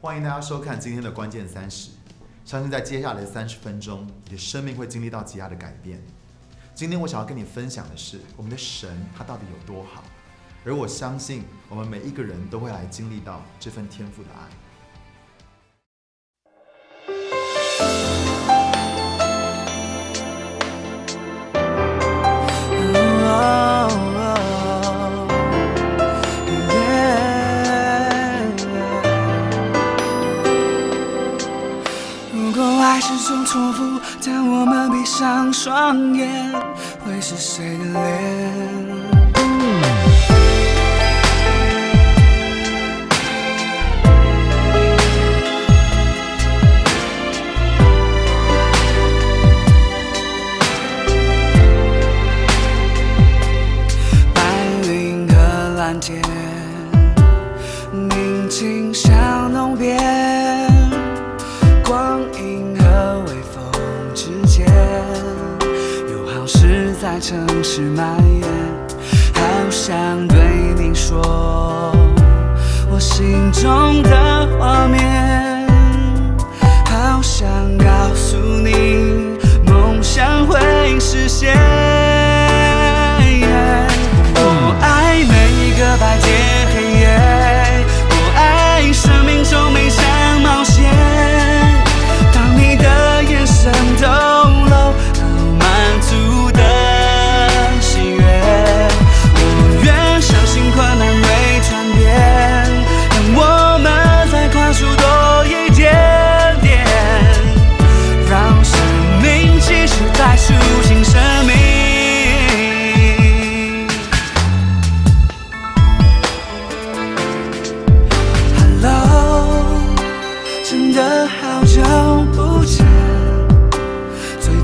欢迎大家收看今天的关键三十。相信在接下来的三十分钟，你的生命会经历到极大的改变。今天我想要跟你分享的是，我们的神他到底有多好，而我相信我们每一个人都会来经历到这份天赋的爱。爱是种错付，当我们闭上双眼，会是谁的脸？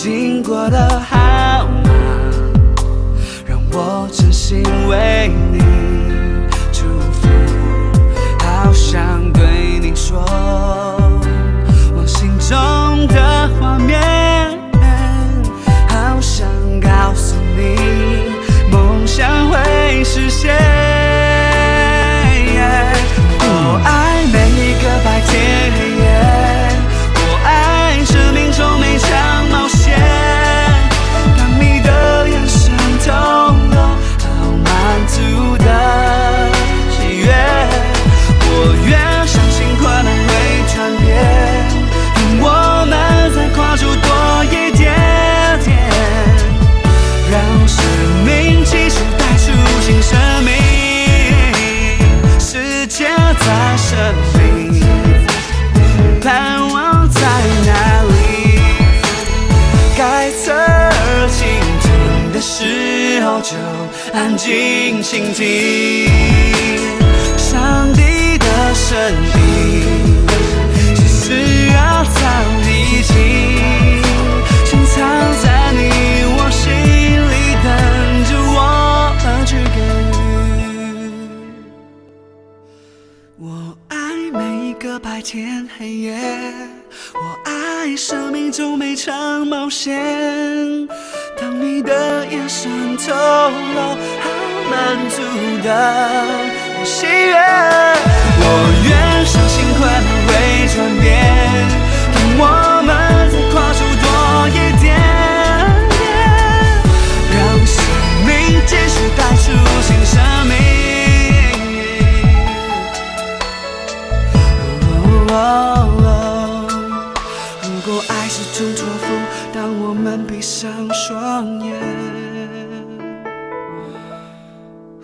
最近过得好吗？让我真心为你祝福，好想对你说，我爱每一个白天黑夜，我爱生命中每场冒险。当你的眼神透露好满足的喜悦，我愿相信快乐会转变，当我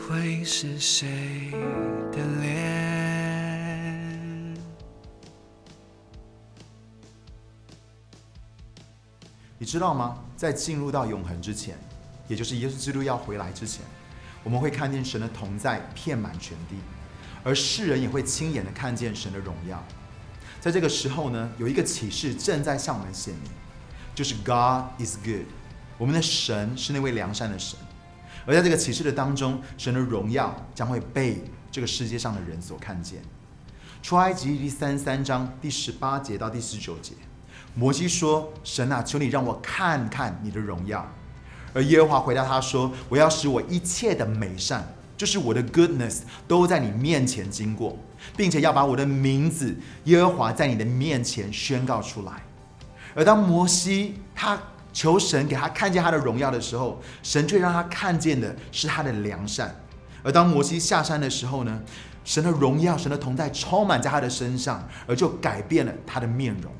会是谁的脸？你知道吗？在进入到永恒之前，也就是耶稣基督要回来之前，我们会看见神的同在遍满全地，而世人也会亲眼的看见神的荣耀。在这个时候呢，有一个启示正在向我们显明，就是 God is good，我们的神是那位良善的神。而在这个启示的当中，神的荣耀将会被这个世界上的人所看见。出埃及记第三十三章第十八节到第十九节，摩西说：“神啊，求你让我看看你的荣耀。”而耶和华回答他说：“我要使我一切的美善就是我的 goodness 都在你面前经过，并且要把我的名字耶和华在你的面前宣告出来。而当摩西他求神给他看见他的荣耀的时候，神却让他看见的是他的良善。而当摩西下山的时候呢，神的荣耀、神的同在充满在他的身上，而就改变了他的面容。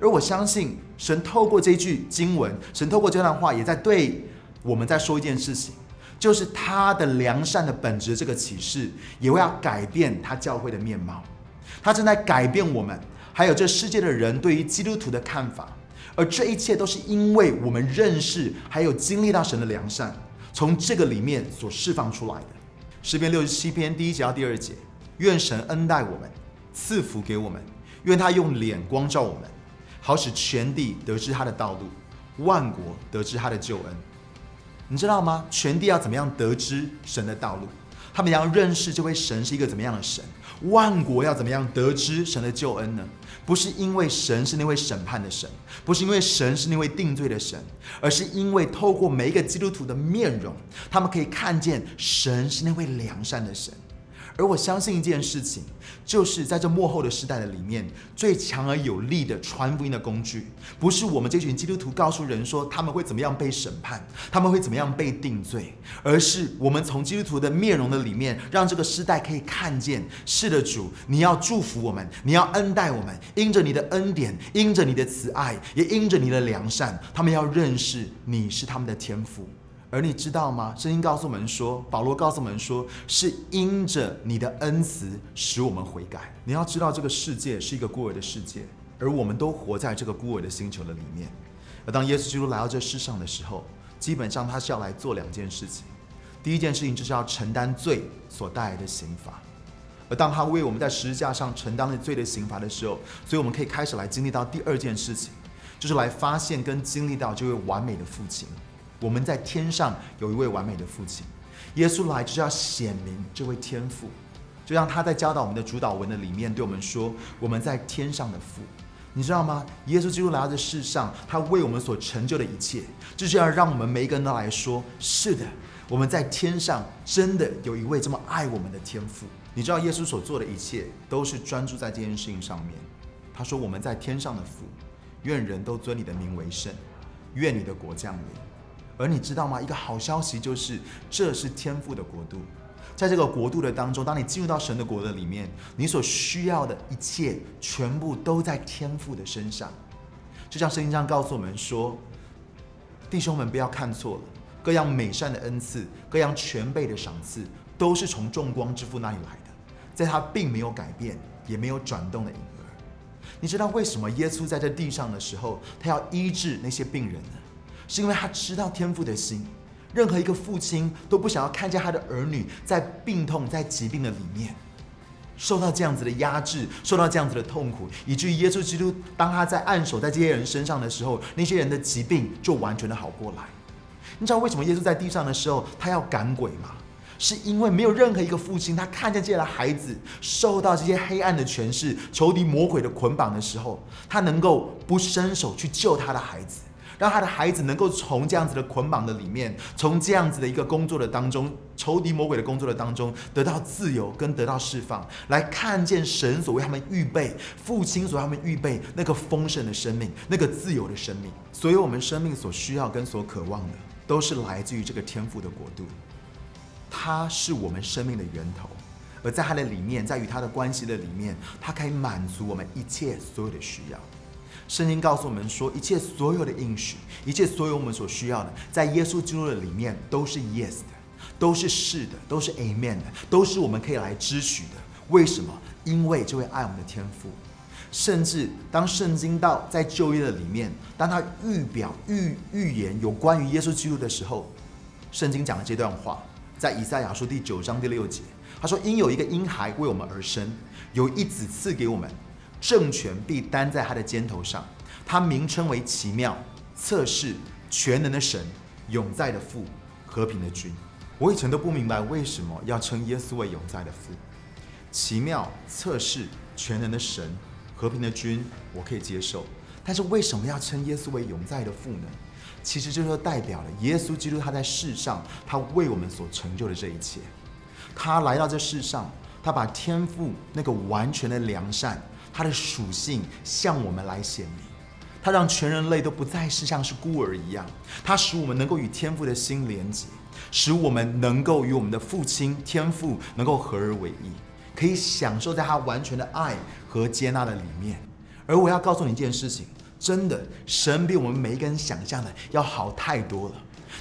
而我相信，神透过这句经文，神透过这段话，也在对我们在说一件事情，就是他的良善的本质。这个启示也会要改变他教会的面貌，他正在改变我们，还有这世界的人对于基督徒的看法。而这一切都是因为我们认识，还有经历到神的良善，从这个里面所释放出来的。诗篇六十七篇第一节到第二节，愿神恩待我们，赐福给我们，愿他用脸光照我们，好使全地得知他的道路，万国得知他的救恩。你知道吗？全地要怎么样得知神的道路？他们要认识这位神是一个怎么样的神？万国要怎么样得知神的救恩呢？不是因为神是那位审判的神，不是因为神是那位定罪的神，而是因为透过每一个基督徒的面容，他们可以看见神是那位良善的神。而我相信一件事情，就是在这幕后的时代的里面，最强而有力的传福音的工具，不是我们这群基督徒告诉人说他们会怎么样被审判，他们会怎么样被定罪，而是我们从基督徒的面容的里面，让这个时代可以看见，是的，主，你要祝福我们，你要恩待我们，因着你的恩典，因着你的慈爱，也因着你的良善，他们要认识你是他们的天赋。而你知道吗？圣经告诉我们说，保罗告诉我们说，是因着你的恩慈使我们悔改。你要知道，这个世界是一个孤儿的世界，而我们都活在这个孤儿的星球的里面。而当耶稣基督来到这世上的时候，基本上他是要来做两件事情。第一件事情就是要承担罪所带来的刑罚。而当他为我们在十字架上承担了罪的刑罚的时候，所以我们可以开始来经历到第二件事情，就是来发现跟经历到这位完美的父亲。我们在天上有一位完美的父亲，耶稣来就是要显明这位天父，就像他在教导我们的主导文的里面对我们说：“我们在天上的父，你知道吗？耶稣基督来到这世上，他为我们所成就的一切，就是要让我们每一个人都来说：是的，我们在天上真的有一位这么爱我们的天父。你知道耶稣所做的一切都是专注在这件事情上面。他说：我们在天上的父，愿人都尊你的名为圣，愿你的国降临。”而你知道吗？一个好消息就是，这是天赋的国度。在这个国度的当中，当你进入到神的国的里面，你所需要的一切，全部都在天赋的身上。就像圣经上告诉我们说：“弟兄们，不要看错了，各样美善的恩赐，各样全备的赏赐，都是从众光之父那里来的，在他并没有改变，也没有转动的影儿。”你知道为什么耶稣在这地上的时候，他要医治那些病人呢？是因为他知道天父的心，任何一个父亲都不想要看见他的儿女在病痛、在疾病的里面受到这样子的压制，受到这样子的痛苦，以至于耶稣基督当他在按手在这些人身上的时候，那些人的疾病就完全的好过来。你知道为什么耶稣在地上的时候他要赶鬼吗？是因为没有任何一个父亲，他看见这样的孩子受到这些黑暗的权势、仇敌魔鬼的捆绑的时候，他能够不伸手去救他的孩子。让他的孩子能够从这样子的捆绑的里面，从这样子的一个工作的当中，仇敌魔鬼的工作的当中，得到自由跟得到释放，来看见神所为他们预备，父亲所为他们预备那个丰盛的生命，那个自由的生命。所以，我们生命所需要跟所渴望的，都是来自于这个天赋的国度，它是我们生命的源头，而在它的里面，在与它的关系的里面，它可以满足我们一切所有的需要。圣经告诉我们说，一切所有的应许，一切所有我们所需要的，在耶稣基督的里面都是 yes 的，都是是的，都是 amen 的，都是我们可以来支取的。为什么？因为这位爱我们的天赋。甚至当圣经到在旧约的里面，当他预表预预言有关于耶稣基督的时候，圣经讲了这段话，在以赛亚书第九章第六节，他说：“因有一个婴孩为我们而生，有一子赐给我们。”政权必担在他的肩头上，他名称为奇妙、测试、全能的神、永在的父、和平的君。我以前都不明白为什么要称耶稣为永在的父。奇妙、测试、全能的神、和平的君，我可以接受。但是为什么要称耶稣为永在的父呢？其实这就代表了耶稣基督他在世上他为我们所成就的这一切。他来到这世上，他把天赋那个完全的良善，他的属性向我们来显明。他让全人类都不再是像是孤儿一样，他使我们能够与天父的心连接，使我们能够与我们的父亲天父能够合而为一，可以享受在他完全的爱和接纳的里面。而我要告诉你一件事情，真的，神比我们每一个人想象的要好太多了。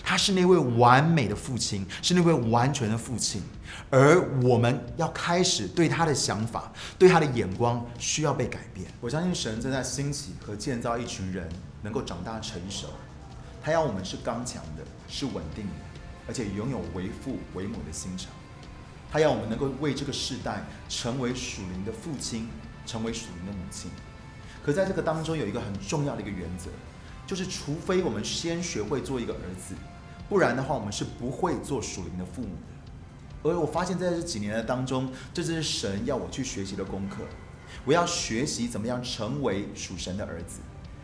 他是那位完美的父亲，是那位完全的父亲，而我们要开始对他的想法、对他的眼光需要被改变。我相信神正在兴起和建造一群人，能够长大成熟。他要我们是刚强的，是稳定的，而且拥有为父为母的心肠。他要我们能够为这个世代成为属灵的父亲，成为属灵的母亲。可在这个当中有一个很重要的一个原则。就是除非我们先学会做一个儿子，不然的话，我们是不会做属灵的父母的。而我发现在这几年的当中，这就是神要我去学习的功课。我要学习怎么样成为属神的儿子，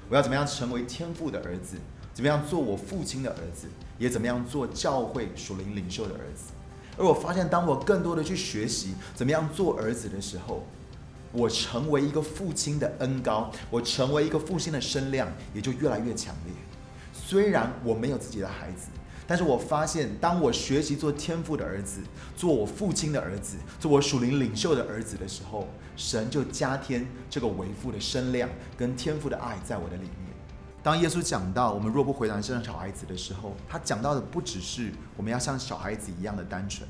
我要怎么样成为天父的儿子，怎么样做我父亲的儿子，也怎么样做教会属灵领袖的儿子。而我发现，当我更多的去学习怎么样做儿子的时候，我成为一个父亲的恩高，我成为一个父亲的声量也就越来越强烈。虽然我没有自己的孩子，但是我发现，当我学习做天父的儿子，做我父亲的儿子，做我属灵领袖的儿子的时候，神就加添这个为父的声量跟天父的爱在我的里面。当耶稣讲到我们若不回答生小孩子的时候，他讲到的不只是我们要像小孩子一样的单纯。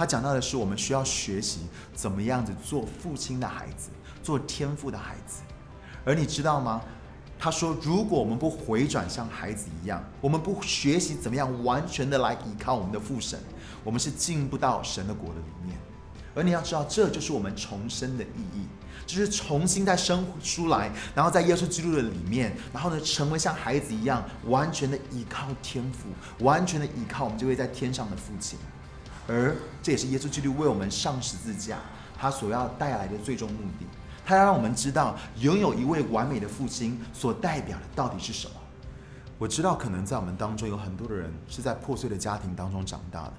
他讲到的是，我们需要学习怎么样子做父亲的孩子，做天赋的孩子。而你知道吗？他说，如果我们不回转像孩子一样，我们不学习怎么样完全的来依靠我们的父神，我们是进不到神的国的里面。而你要知道，这就是我们重生的意义，就是重新再生出来，然后在耶稣基督的里面，然后呢，成为像孩子一样，完全的依靠天赋，完全的依靠我们这位在天上的父亲。而这也是耶稣基督为我们上十字架，他所要带来的最终目的。他要让我们知道，拥有一位完美的父亲所代表的到底是什么。我知道，可能在我们当中有很多的人是在破碎的家庭当中长大的，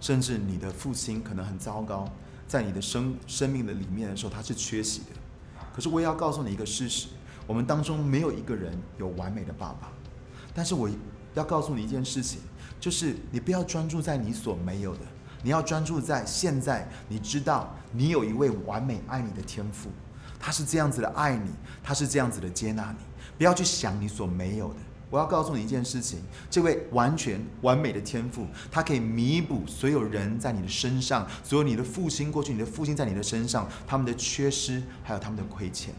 甚至你的父亲可能很糟糕，在你的生生命的里面的时候，他是缺席的。可是我也要告诉你一个事实：我们当中没有一个人有完美的爸爸。但是我要告诉你一件事情，就是你不要专注在你所没有的。你要专注在现在，你知道你有一位完美爱你的天赋，他是这样子的爱你，他是这样子的接纳你。不要去想你所没有的。我要告诉你一件事情：这位完全完美的天赋，他可以弥补所有人在你的身上，所有你的父亲过去，你的父亲在你的身上他们的缺失，还有他们的亏欠。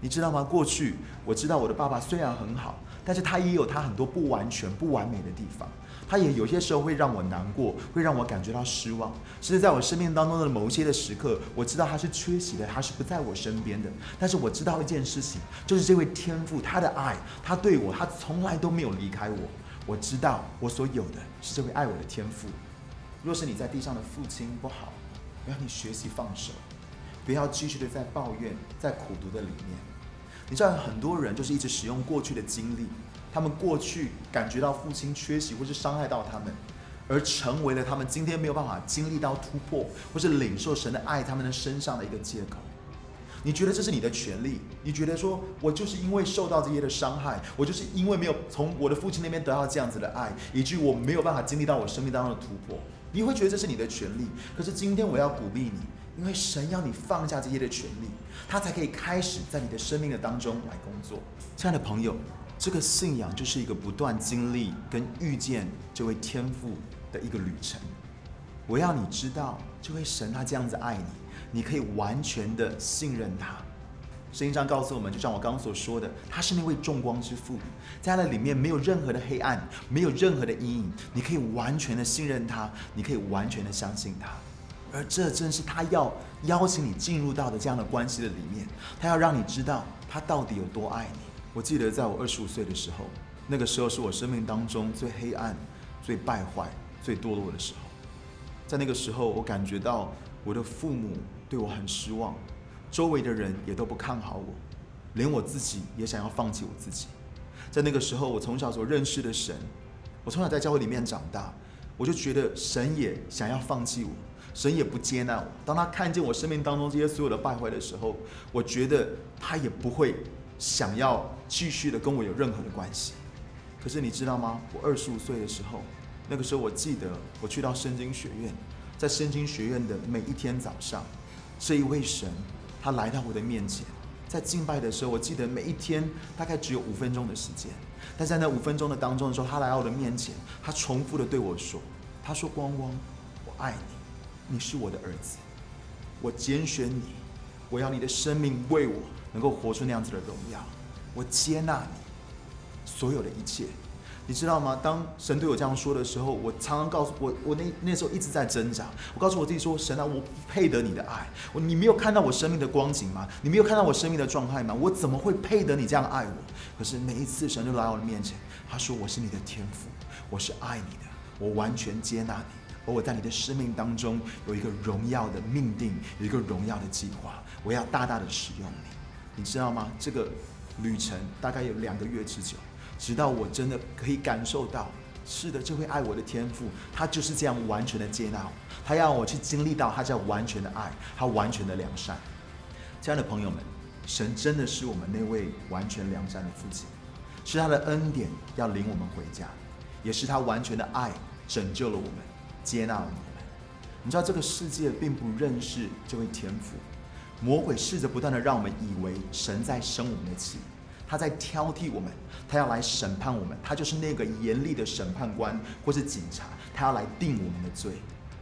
你知道吗？过去我知道我的爸爸虽然很好，但是他也有他很多不完全、不完美的地方。他也有些时候会让我难过，会让我感觉到失望。甚至在我生命当中的某一些的时刻，我知道他是缺席的，他是不在我身边的。但是我知道一件事情，就是这位天父他的爱，他对我，他从来都没有离开我。我知道我所有的是这位爱我的天父。若是你在地上的父亲不好，我要你学习放手，不要继续的在抱怨，在苦读的里面。你知道很多人就是一直使用过去的经历。他们过去感觉到父亲缺席或是伤害到他们，而成为了他们今天没有办法经历到突破或是领受神的爱他们的身上的一个借口。你觉得这是你的权利？你觉得说我就是因为受到这些的伤害，我就是因为没有从我的父亲那边得到这样子的爱，以至于我没有办法经历到我生命当中的突破？你会觉得这是你的权利？可是今天我要鼓励你，因为神要你放下这些的权利，他才可以开始在你的生命的当中来工作。亲爱的朋友。这个信仰就是一个不断经历跟遇见这位天父的一个旅程。我要你知道，这位神他这样子爱你，你可以完全的信任他。圣经上告诉我们，就像我刚刚所说的，他是那位众光之父，在那里面没有任何的黑暗，没有任何的阴影，你可以完全的信任他，你可以完全的相信他。而这正是他要邀请你进入到的这样的关系的里面，他要让你知道他到底有多爱你。我记得在我二十五岁的时候，那个时候是我生命当中最黑暗、最败坏、最堕落的时候。在那个时候，我感觉到我的父母对我很失望，周围的人也都不看好我，连我自己也想要放弃我自己。在那个时候，我从小所认识的神，我从小在教会里面长大，我就觉得神也想要放弃我，神也不接纳我。当他看见我生命当中这些所有的败坏的时候，我觉得他也不会想要继续的跟我有任何的关系。可是你知道吗？我二十五岁的时候，那个时候我记得我去到圣经学院，在圣经学院的每一天早上，这一位神他来到我的面前，在敬拜的时候，我记得每一天大概只有五分钟的时间，但在那五分钟的当中的时候，他来到我的面前，他重复的对我说：“他说光光，我爱你。”你是我的儿子，我拣选你，我要你的生命为我能够活出那样子的荣耀，我接纳你所有的一切，你知道吗？当神对我这样说的时候，我常常告诉我，我那那时候一直在挣扎。我告诉我自己说：神啊，我不配得你的爱，我你没有看到我生命的光景吗？你没有看到我生命的状态吗？我怎么会配得你这样爱我？可是每一次神就来我的面前，他说：我是你的天赋，我是爱你的，我完全接纳你。而我在你的生命当中有一个荣耀的命定，有一个荣耀的计划，我要大大的使用你，你知道吗？这个旅程大概有两个月之久，直到我真的可以感受到，是的，这位爱我的天赋，他就是这样完全的接纳我，他要我去经历到他叫完全的爱，他完全的良善。亲爱的朋友们，神真的是我们那位完全良善的父亲，是他的恩典要领我们回家，也是他完全的爱拯救了我们。接纳了我们，你知道这个世界并不认识这位天赋，魔鬼试着不断的让我们以为神在生我们的气，他在挑剔我们，他要来审判我们，他就是那个严厉的审判官或是警察，他要来定我们的罪。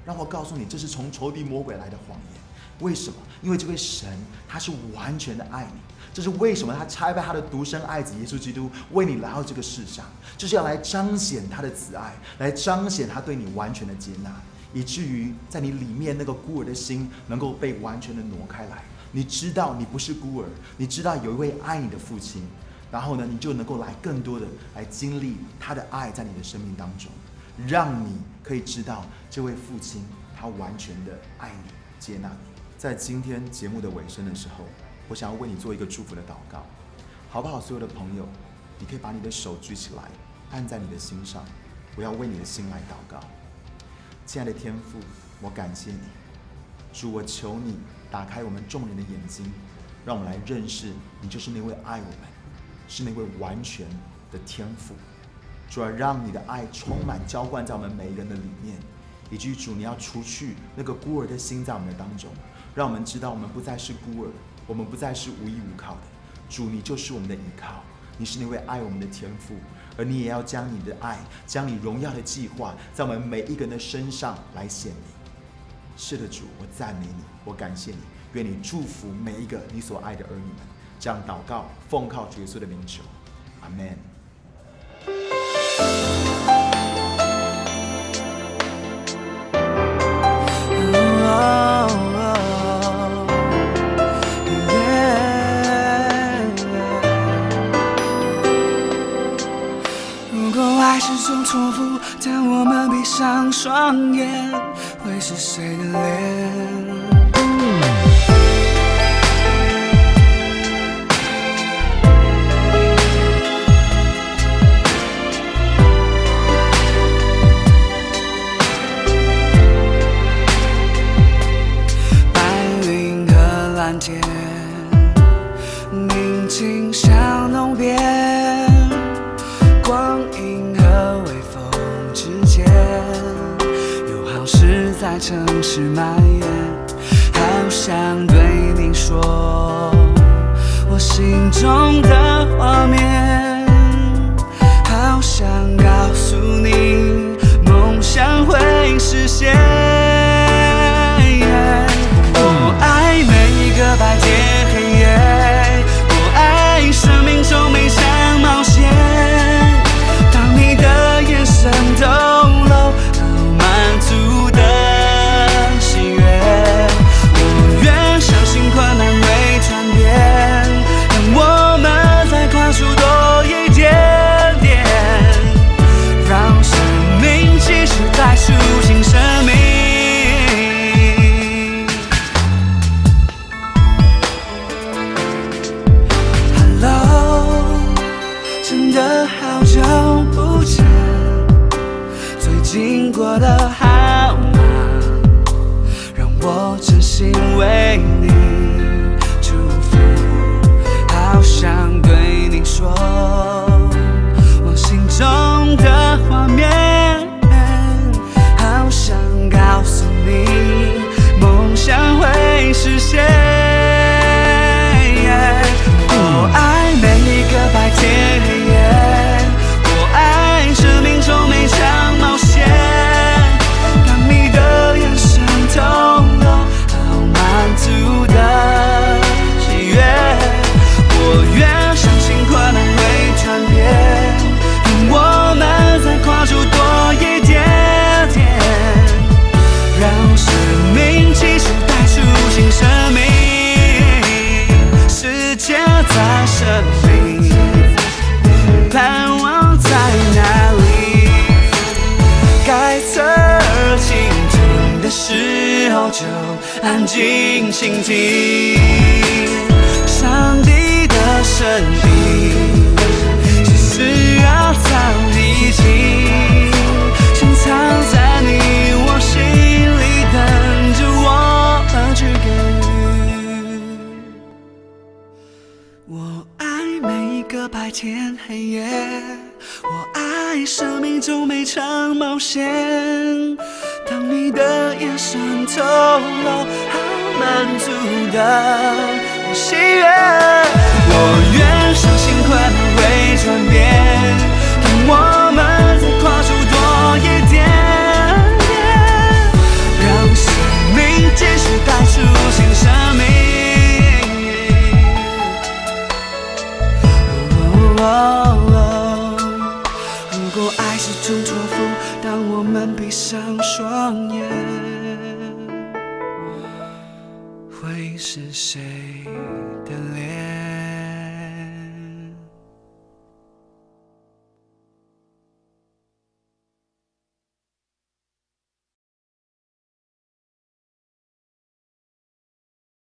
让我告诉你，这是从仇敌魔鬼来的谎言。为什么？因为这位神他是完全的爱你，这是为什么他拆派他的独生爱子耶稣基督为你来到这个世上，就是要来彰显他的慈爱，来彰显他对你完全的接纳，以至于在你里面那个孤儿的心能够被完全的挪开来。你知道你不是孤儿，你知道有一位爱你的父亲，然后呢，你就能够来更多的来经历他的爱在你的生命当中，让你可以知道这位父亲他完全的爱你、接纳你。在今天节目的尾声的时候，我想要为你做一个祝福的祷告，好不好？所有的朋友，你可以把你的手举起来，按在你的心上，我要为你的心来祷告。亲爱的天父，我感谢你，主，我求你打开我们众人的眼睛，让我们来认识你就是那位爱我们，是那位完全的天父。主要让你的爱充满浇灌在我们每一个人的里面，以及主，你要除去那个孤儿的心在我们的当中。让我们知道，我们不再是孤儿，我们不再是无依无靠的。主，你就是我们的依靠，你是那位爱我们的天父，而你也要将你的爱，将你荣耀的计划，在我们每一个人的身上来显明。是的，主，我赞美你，我感谢你，愿你祝福每一个你所爱的儿女们。这样祷告，奉靠耶稣的名求，阿门。宁静像浓边。在城市蔓延，好想对你说我心中的画面，好想告诉你梦想会实现。就安静倾听上帝的声音。其实要早已经深藏在你我心里，等着我去给予。我爱每一个白天黑夜，我爱生命中每场冒险。当你的眼神透露好满足的喜悦。我愿